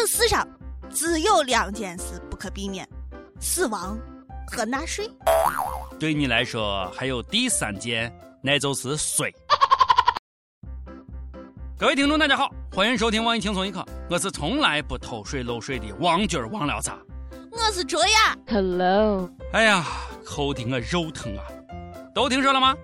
这世上只有两件事不可避免：死亡和纳税。对你来说，还有第三件，那就是税。各位听众，大家好，欢迎收听网易轻松一刻，我是从来不偷税漏税的王军王聊啥？我是卓雅。Hello。哎呀，抠的我肉疼啊！都听说了吗？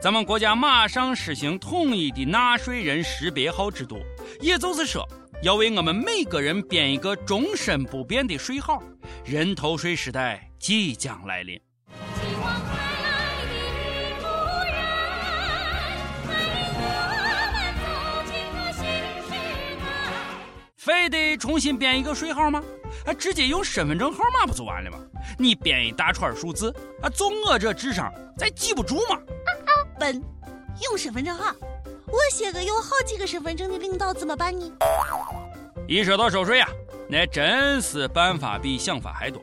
咱们国家马上实行统一的纳税人识别号制度，也就是说，要为我们每个人编一个终身不变的税号。人头税时代即将来临。非得重新编一个税号吗？啊，直接用身份证号码不就完了吗？你编一大串数字，啊，就我这智商，咱记不住吗？笨，用身份证号，我写个有好几个身份证的领导怎么办呢？一说到收税啊，那真是办法比想法还多。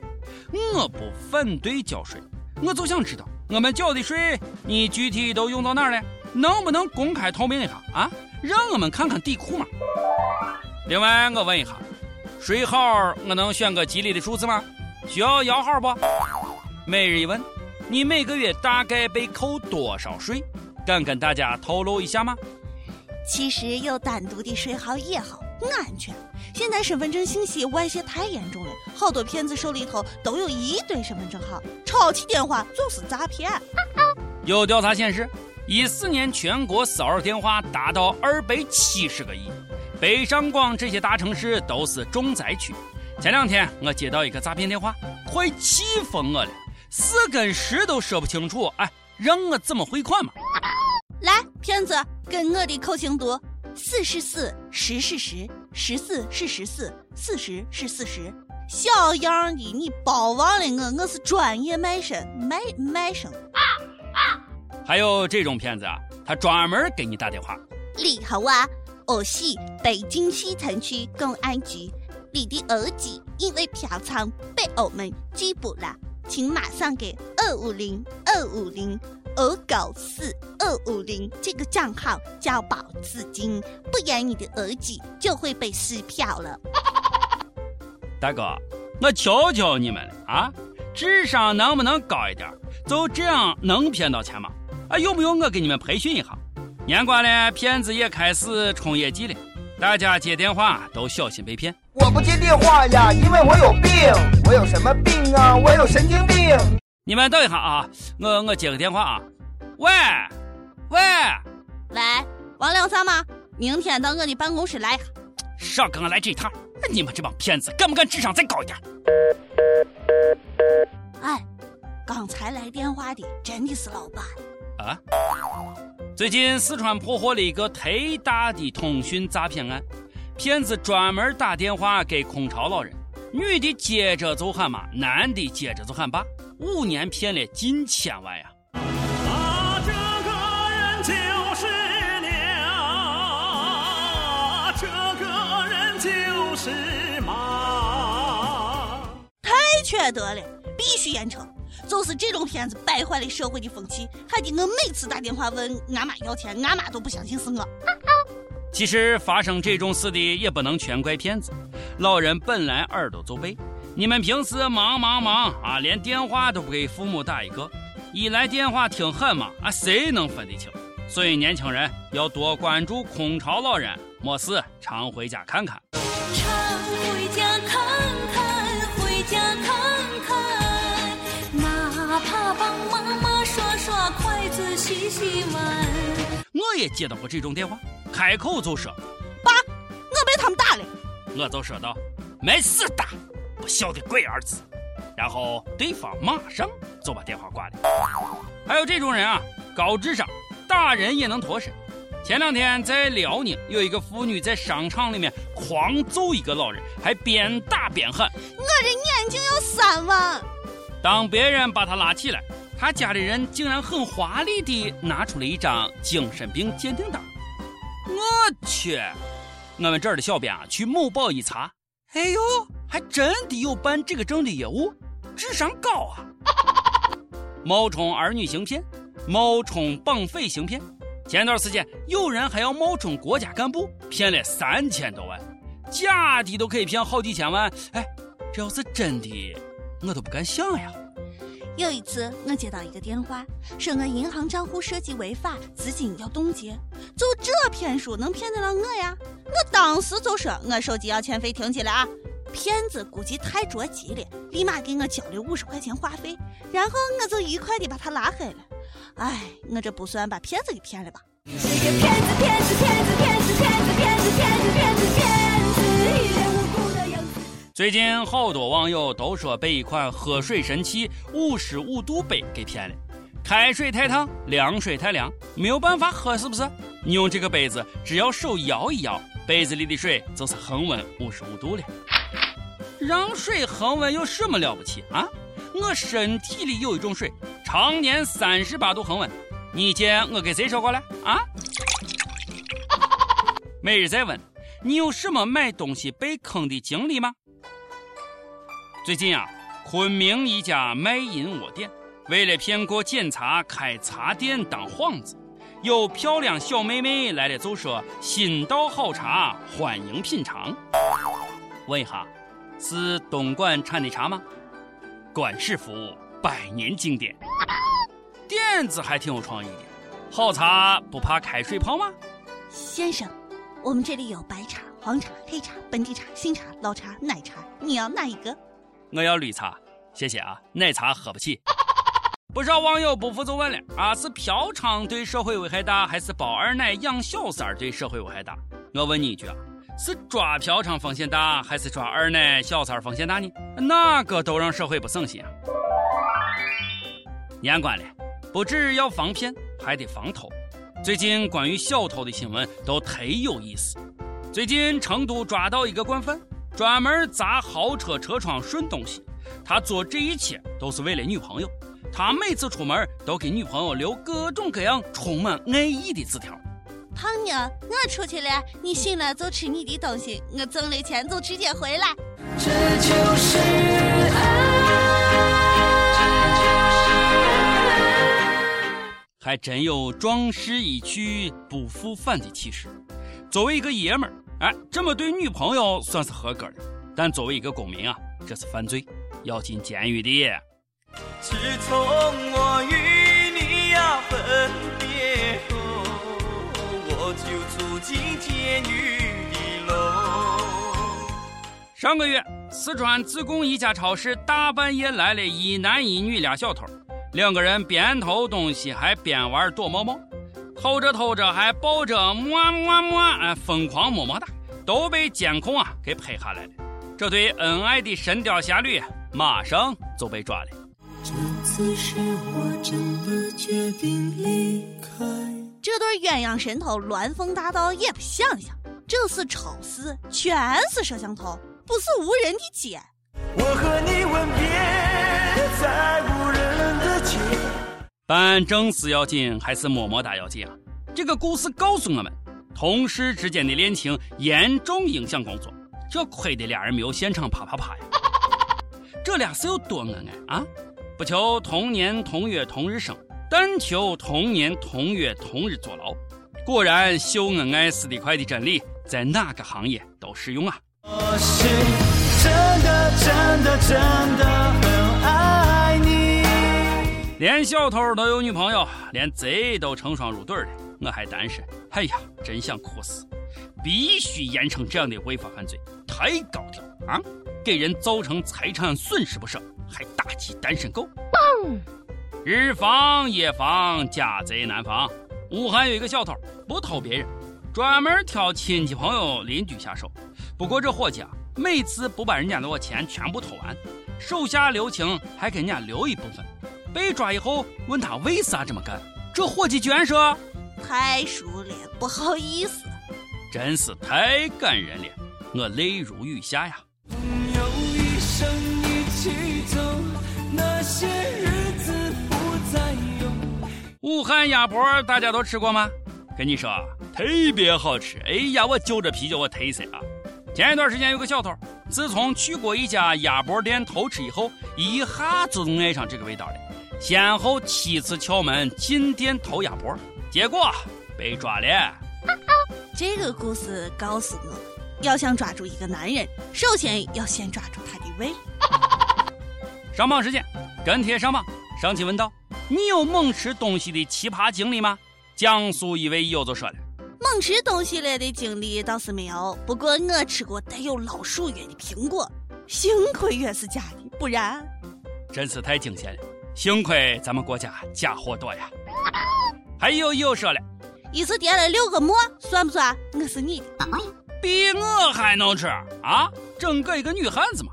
我不反对交税，我就想知道我们交的税，你具体都用到哪儿了？能不能公开透明一下啊？让我们看看底裤嘛。另外，我问一下，税号我能选个吉利的数字吗？需要摇号不？每日一问，你每个月大概被扣多少税？敢跟大家透露一下吗？其实有单独的税号也好，安全。现在身份证信息外泄太严重了，好多骗子手里头都有一堆身份证号，抄起电话就是诈骗。有调查显示，一四年全国骚扰电话达到二百七十个亿。北上广这些大城市都是重灾区。前两天我接到一个诈骗电话，快气疯我了，四跟十都说不清楚，哎，让我怎么汇款嘛？来，骗子，跟我的口型读：四是四，十是十，十四是十四，四十是四十。小样的，你别忘了我，我是专业卖身卖卖身。还有这种骗子啊，他专门给你打电话。你好啊。我是北京西城区公安局，你的儿子因为嫖娼被我们拘捕了，请马上给二五零二五零二九四二五零这个账号交保资金，不然你的儿子就会被撕票了。大哥，我求求你们了啊，智商能不能高一点？就这样能骗到钱吗？啊，用不用我给你们培训一下？年关了，骗子也开始冲业绩了。大家接电话都小心被骗。我不接电话呀，因为我有病。我有什么病啊？我有神经病。你们等一下啊，我我接个电话啊。喂，喂，喂，王亮三吗？明天到我的办公室来。少跟我来这一套！你们这帮骗子，敢不敢智商再高一点？哎，刚才来电话的真的是老板啊。最近四川破获了一个特大的通讯诈骗案，骗子专门打电话给空巢老人，女的接着就喊妈，男的接着就喊爸，五年骗了近千万呀！啊，这个人就是了，这个人就是妈，太缺德了，必须严惩。就是这种骗子败坏了社会的风气，害得我每次打电话问俺妈要钱，俺妈都不相信是我。其实发生这种事的也不能全怪骗子，老人本来耳朵就背，你们平时忙忙忙啊，连电话都不给父母打一个，一来电话挺狠嘛，啊谁能分得清？所以年轻人要多关注空巢老人，没事常回家看看。常回家看看，回家看看，哪怕帮妈妈刷刷筷子。洗洗碗。我也接到过这种电话，开口就说：“爸，我被他们打了。”我就说道：“没事的，不孝的龟儿子。”然后对方马上就把电话挂了。还有这种人啊，高智商，打人也能脱身。前两天在辽宁，有一个妇女在商场里面狂揍一个老人，还边打边喊：“我这眼睛有三万。”当别人把他拉起来。他家里人竟然很华丽地拿出了一张精神病鉴定单。我去，我们这儿的小编啊，去某宝一查，哎呦，还真的有办这个证的业务，智商高啊！冒充儿女行骗，冒充绑匪行骗。前段时间有人还要冒充国家干部，骗了三千多万。假的都可以骗好几千万。哎，这要是真的，我都不敢想呀。有一次，我接到一个电话，说我银行账户涉及违法，资金要冻结。就这骗术能骗得了我呀？我当时就说我手机要欠费停机了啊！骗子估计太着急了，立马给我交了五十块钱话费，然后我就愉快的把他拉黑了。哎，我这不算把骗子给骗了吧？最近好多网友都说被一款喝水神器五十五度杯给骗了。开水太烫，凉水太凉，没有办法喝，是不是？你用这个杯子，只要手摇一摇，杯子里的水就是恒温五十五度了。让水恒温有什么了不起啊？我身体里有一种水，常年三十八度恒温。你见我给谁说过了啊？每日再问，你有什么买东西被坑的经历吗？最近啊，昆明一家卖淫窝店为了骗过检查，开茶店当幌子。有漂亮小妹妹来了就说：“新到好茶，欢迎品尝。”问一下，是东莞产的茶吗？管氏服务百年经典，点子还挺有创意的。好茶不怕开水泡吗？先生，我们这里有白茶、黄茶、黑茶、本地茶、新茶、老茶、奶茶，你要哪一个？我要绿茶，谢谢啊，奶茶喝不起。不少网友不服就问了啊，是嫖娼对社会危害大，还是包二奶养小三儿对社会危害大？我问你一句啊，是抓嫖娼风险大，还是抓二奶小三儿风险大呢？哪个都让社会不省心啊！年关了，不只要防骗，还得防偷。最近关于小偷的新闻都忒有意思。最近成都抓到一个惯犯。专门砸豪车车窗顺东西，他做这一切都是为了女朋友。他每次出门都给女朋友留各种各样充满爱意的字条。胖妞，我出去了，你醒了就吃你的东西，我挣了钱就直接回来。这就是爱。还真有壮士一去不复返的气势。作为一个爷们儿。哎，这么对女朋友算是合格的，但作为一个公民啊，这是犯罪，要进监狱的。自从我与你呀分别后，我就住进监狱里喽。上个月，四川自贡一家超市大半夜来了一男一女俩小偷，两个人边偷东西还边玩躲猫猫。偷着偷着还抱着么么么，哎，疯狂么么哒，都被监控啊给拍下来了。这对恩爱的神雕侠侣马上就被抓了。这次是我真的决定离开。这对鸳鸯神偷鸾凤大道也不想想，这是超市，全是摄像头，不是无人的街。我和你吻别在无人的街。办正事要紧还是么么哒要紧啊？这个故事告诉我们，同事之间的恋情严重影响工作。这亏得俩人没有现场啪啪啪呀！这俩是有多恩爱啊？不求同年同月同日生，但求同年同月同日坐牢。果然，秀恩爱死得快的真理，在哪个行业都适用啊！我是真的真的真的很爱你。连小偷都有女朋友，连贼都成双入对的，我还单身。哎呀，真想哭死！必须严惩这样的违法犯罪，太高调啊！给人造成财产损失不少，还打击单身狗。日防夜防，家贼难防。武汉有一个小偷，不偷别人，专门挑亲戚朋友邻居下手。不过这伙计啊，每次不把人家的钱全部偷完，手下留情，还给人家留一部分。被抓以后，问他为啥这么干，这伙计居然说太熟了，不好意思。真是太感人了，我泪如雨下呀！武汉鸭脖大家都吃过吗？跟你说，特别好吃。哎呀，我就着啤酒我忒色啊！前一段时间有个小偷，自从去过一家鸭脖店偷吃以后，一下子就爱上这个味道了。先后七次敲门进店偷鸭脖，结果被抓了。这个故事告诉我，要想抓住一个男人，首先要先抓住他的胃。上榜时间，跟帖上榜。上期问道：“你有猛吃东西的奇葩经历吗？”江苏一位友就说了。猛吃东西类的经历倒是没有，不过我吃过带有老鼠药的苹果，幸亏药是假的，不然真是太惊险了。幸亏咱们国家假货多呀。还有友说了，一次点了六个馍，算不算？我是你的，比我还能吃啊？整个一个女汉子嘛。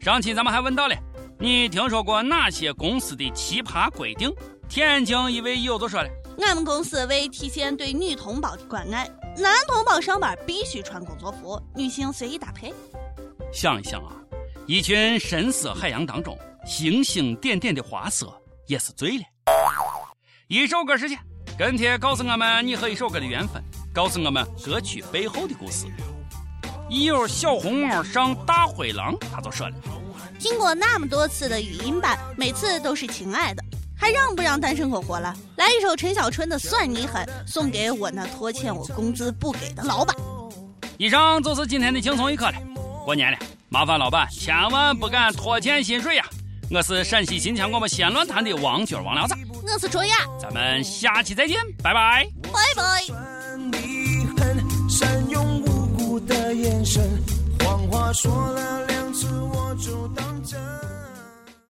上期咱们还问到了，你听说过哪些公司的奇葩规定？天津一位友就说了。俺们公司为体现对女同胞的关爱，男同胞上班必须穿工作服，女性随意搭配。想一想啊，一群深色海洋当中，星星点点的花色也是醉了。一首歌时间，跟帖告诉我们你和一首歌的缘分，告诉我们歌曲背后的故事。一友小红帽上大灰狼，他就说了：听过那么多次的语音版，每次都是情爱的。还让不让单身狗活了？来一首陈小春的《算你狠》，送给我那拖欠我工资不给的老板。以上就是今天的轻松一刻了。过年了，麻烦老板千万不敢拖欠薪水呀！我是陕西新疆我们西安论坛的王军王聊子，我是卓雅，咱们下期再见，拜拜，拜拜。善用无辜的眼神，说了两次我就当真。